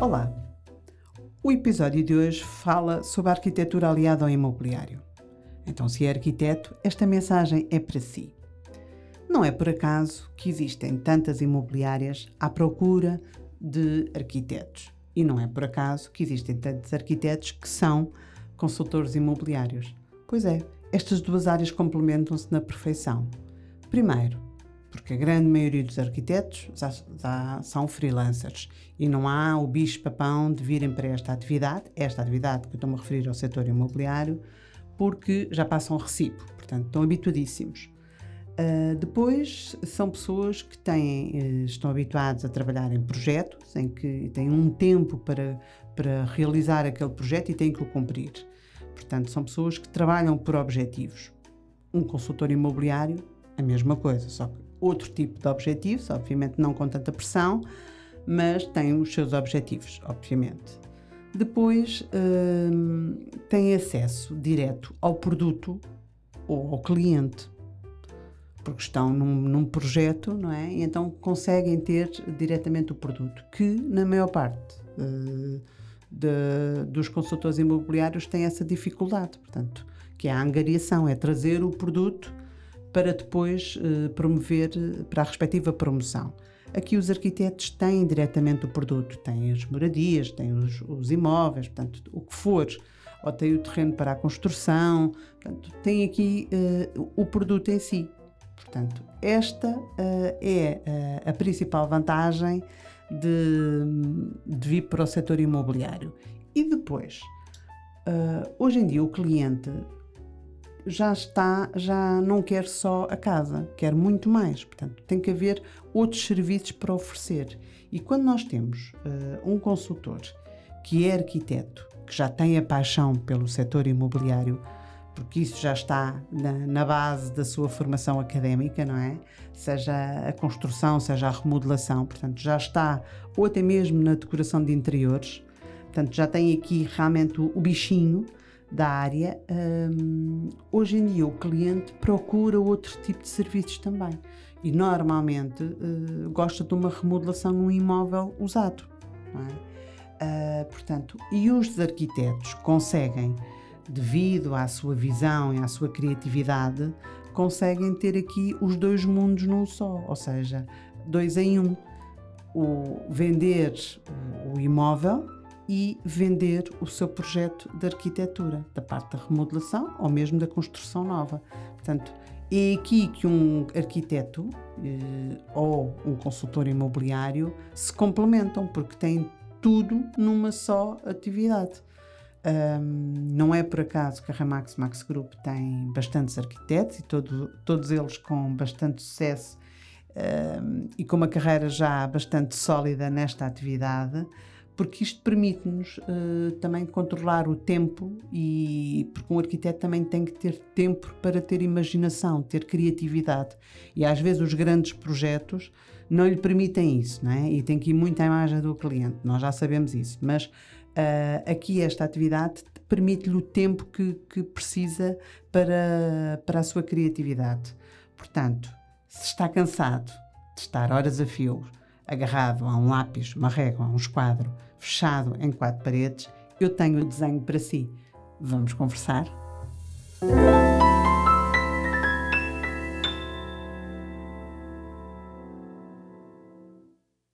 Olá! O episódio de hoje fala sobre a arquitetura aliada ao imobiliário. Então, se é arquiteto, esta mensagem é para si. Não é por acaso que existem tantas imobiliárias à procura de arquitetos. E não é por acaso que existem tantos arquitetos que são consultores imobiliários. Pois é, estas duas áreas complementam-se na perfeição. Primeiro, porque a grande maioria dos arquitetos já, já são freelancers e não há o bicho-papão de virem para esta atividade, esta atividade que eu estou-me a referir ao setor imobiliário, porque já passam recibo, portanto estão habituadíssimos. Uh, depois são pessoas que têm, uh, estão habituados a trabalhar em projetos, em que têm um tempo para, para realizar aquele projeto e têm que o cumprir. Portanto, são pessoas que trabalham por objetivos. Um consultor imobiliário, a mesma coisa, só que outro tipo de objetivos, obviamente não com tanta pressão, mas tem os seus objetivos, obviamente. Depois hum, tem acesso direto ao produto ou ao cliente, porque estão num, num, projeto, não é? E então conseguem ter diretamente o produto, que na maior parte uh, de, dos consultores imobiliários tem essa dificuldade, portanto, que é a angariação, é trazer o produto para depois uh, promover eh, para a respectiva promoção. Aqui os arquitetos têm diretamente o produto, têm as moradias, têm os, os imóveis, portanto, o que for, ou têm o terreno para a construção, portanto, têm aqui uh, o produto em si. Portanto, esta uh, é a principal vantagem de, de vir para o setor imobiliário. E depois, hoje em dia o cliente já está, já não quer só a casa, quer muito mais. Portanto, tem que haver outros serviços para oferecer. E quando nós temos uh, um consultor que é arquiteto, que já tem a paixão pelo setor imobiliário, porque isso já está na, na, base da sua formação académica, não é? Seja a construção, seja a remodelação, portanto, já está, ou até mesmo na decoração de interiores, portanto, já tem aqui realmente o, o bichinho da área, um, hoje em dia o cliente procura outro tipo de serviços também e normalmente uh, gosta de uma remodelação num imóvel usado. É? Uh, portanto, e os arquitetos conseguem, devido à sua visão e à sua criatividade, conseguem ter aqui os dois mundos num só, ou seja, dois em um. O vender o imóvel e vender o seu projeto de arquitetura, da parte da remodelação ou mesmo da construção nova. Portanto, é aqui que um arquiteto eh, ou um consultor imobiliário se complementam, porque têm tudo numa só atividade. Um, não é por acaso que a Remax Max Group tem bastantes arquitetos e todo, todos eles com bastante sucesso um, e com uma carreira já bastante sólida nesta atividade porque isto permite-nos uh, também controlar o tempo e porque um arquiteto também tem que ter tempo para ter imaginação, ter criatividade e às vezes os grandes projetos não lhe permitem isso, não é? E tem que ir muito à imagem do cliente, nós já sabemos isso, mas uh, aqui esta atividade permite-lhe o tempo que, que precisa para, para a sua criatividade. Portanto, se está cansado de estar horas a fio agarrado a um lápis, uma régua, um esquadro, fechado em quatro paredes, eu tenho o desenho para si. Vamos conversar?